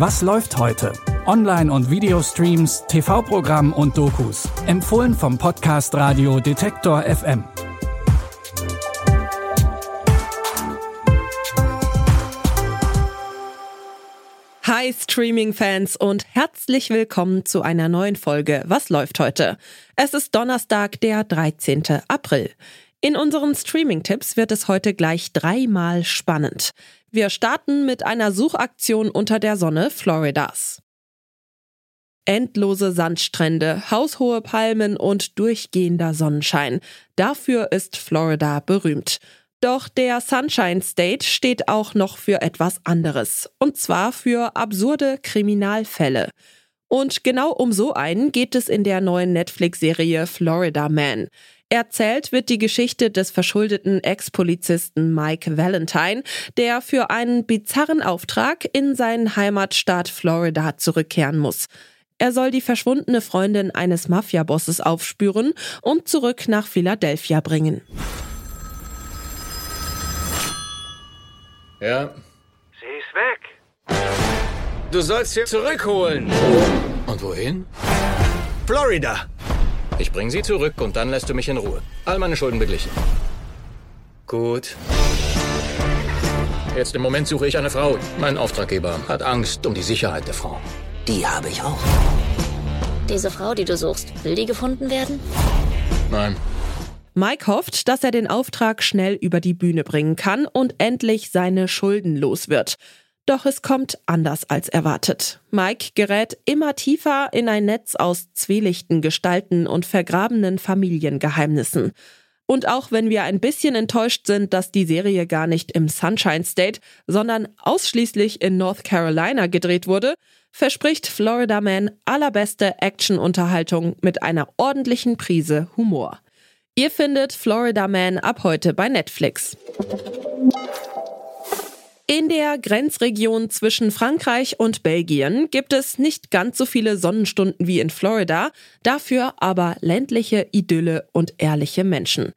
Was läuft heute? Online- und Videostreams, TV-Programm und Dokus. Empfohlen vom Podcast Radio Detektor FM. Hi Streaming-Fans und herzlich willkommen zu einer neuen Folge Was läuft heute? Es ist Donnerstag, der 13. April. In unseren Streaming-Tipps wird es heute gleich dreimal spannend. Wir starten mit einer Suchaktion unter der Sonne Floridas. Endlose Sandstrände, haushohe Palmen und durchgehender Sonnenschein. Dafür ist Florida berühmt. Doch der Sunshine State steht auch noch für etwas anderes, und zwar für absurde Kriminalfälle. Und genau um so einen geht es in der neuen Netflix-Serie Florida Man. Erzählt wird die Geschichte des verschuldeten Ex-Polizisten Mike Valentine, der für einen bizarren Auftrag in seinen Heimatstaat Florida zurückkehren muss. Er soll die verschwundene Freundin eines Mafiabosses aufspüren und zurück nach Philadelphia bringen. Ja. Sie ist weg. Du sollst sie zurückholen. Und wohin? Florida. Ich bring sie zurück und dann lässt du mich in Ruhe. All meine Schulden beglichen. Gut. Jetzt im Moment suche ich eine Frau. Mein Auftraggeber hat Angst um die Sicherheit der Frau. Die habe ich auch. Diese Frau, die du suchst, will die gefunden werden? Nein. Mike hofft, dass er den Auftrag schnell über die Bühne bringen kann und endlich seine Schulden los wird. Doch es kommt anders als erwartet. Mike gerät immer tiefer in ein Netz aus zwielichten Gestalten und vergrabenen Familiengeheimnissen. Und auch wenn wir ein bisschen enttäuscht sind, dass die Serie gar nicht im Sunshine State, sondern ausschließlich in North Carolina gedreht wurde, verspricht Florida Man allerbeste Actionunterhaltung mit einer ordentlichen Prise Humor. Ihr findet Florida Man ab heute bei Netflix. In der Grenzregion zwischen Frankreich und Belgien gibt es nicht ganz so viele Sonnenstunden wie in Florida, dafür aber ländliche Idylle und ehrliche Menschen.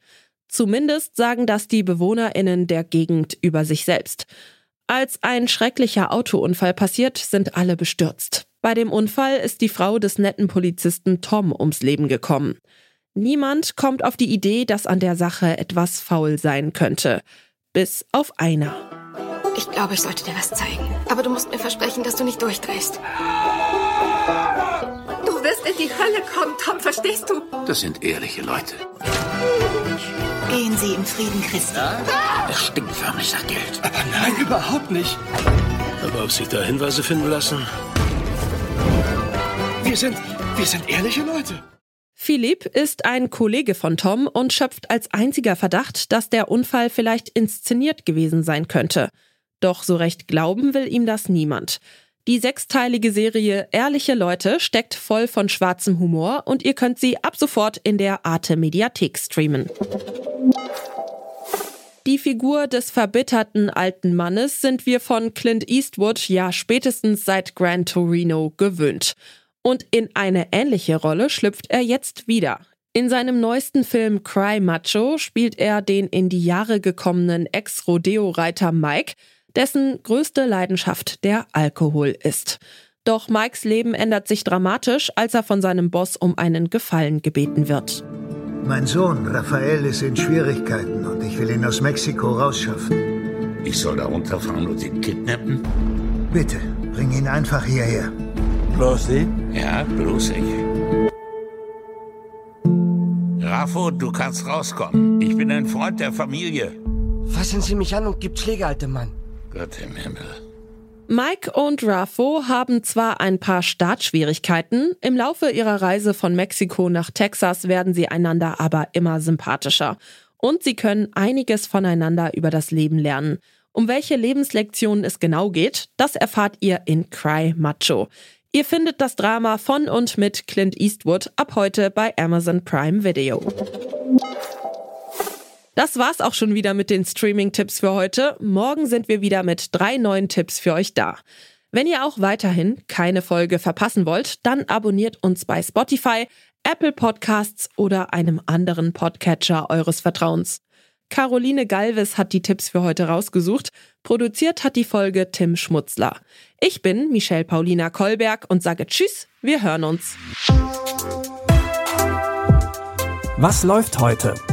Zumindest sagen das die Bewohnerinnen der Gegend über sich selbst. Als ein schrecklicher Autounfall passiert, sind alle bestürzt. Bei dem Unfall ist die Frau des netten Polizisten Tom ums Leben gekommen. Niemand kommt auf die Idee, dass an der Sache etwas faul sein könnte. Bis auf einer. Ich glaube, ich sollte dir was zeigen. Aber du musst mir versprechen, dass du nicht durchdrehst. Du wirst in die Hölle kommen, Tom, verstehst du? Das sind ehrliche Leute. Gehen Sie im Frieden, Christi. Es stinkt förmlich nach Geld. Aber nein, überhaupt nicht. Aber ob sich da Hinweise finden lassen? Wir sind, wir sind ehrliche Leute. Philipp ist ein Kollege von Tom und schöpft als einziger Verdacht, dass der Unfall vielleicht inszeniert gewesen sein könnte. Doch so recht glauben will ihm das niemand. Die sechsteilige Serie Ehrliche Leute steckt voll von schwarzem Humor und ihr könnt sie ab sofort in der Arte Mediathek streamen. Die Figur des verbitterten alten Mannes sind wir von Clint Eastwood ja spätestens seit Gran Torino gewöhnt. Und in eine ähnliche Rolle schlüpft er jetzt wieder. In seinem neuesten Film Cry Macho spielt er den in die Jahre gekommenen Ex-Rodeo-Reiter Mike, dessen größte Leidenschaft der Alkohol ist. Doch Mikes Leben ändert sich dramatisch, als er von seinem Boss um einen Gefallen gebeten wird. Mein Sohn Raphael ist in Schwierigkeiten und ich will ihn aus Mexiko rausschaffen. Ich soll da runterfahren und ihn kidnappen? Bitte, bring ihn einfach hierher. Bloß Sie? Ja, bloß ich. Raffo, du kannst rauskommen. Ich bin ein Freund der Familie. Fassen Sie mich an und gibt Schläge, alter Mann. Gott im Himmel. Mike und Raffo haben zwar ein paar Startschwierigkeiten, im Laufe ihrer Reise von Mexiko nach Texas werden sie einander aber immer sympathischer. Und sie können einiges voneinander über das Leben lernen. Um welche Lebenslektionen es genau geht, das erfahrt ihr in Cry Macho. Ihr findet das Drama von und mit Clint Eastwood ab heute bei Amazon Prime Video. Das war's auch schon wieder mit den Streaming-Tipps für heute. Morgen sind wir wieder mit drei neuen Tipps für euch da. Wenn ihr auch weiterhin keine Folge verpassen wollt, dann abonniert uns bei Spotify, Apple Podcasts oder einem anderen Podcatcher eures Vertrauens. Caroline Galvis hat die Tipps für heute rausgesucht. Produziert hat die Folge Tim Schmutzler. Ich bin Michelle Paulina Kolberg und sage Tschüss, wir hören uns. Was läuft heute?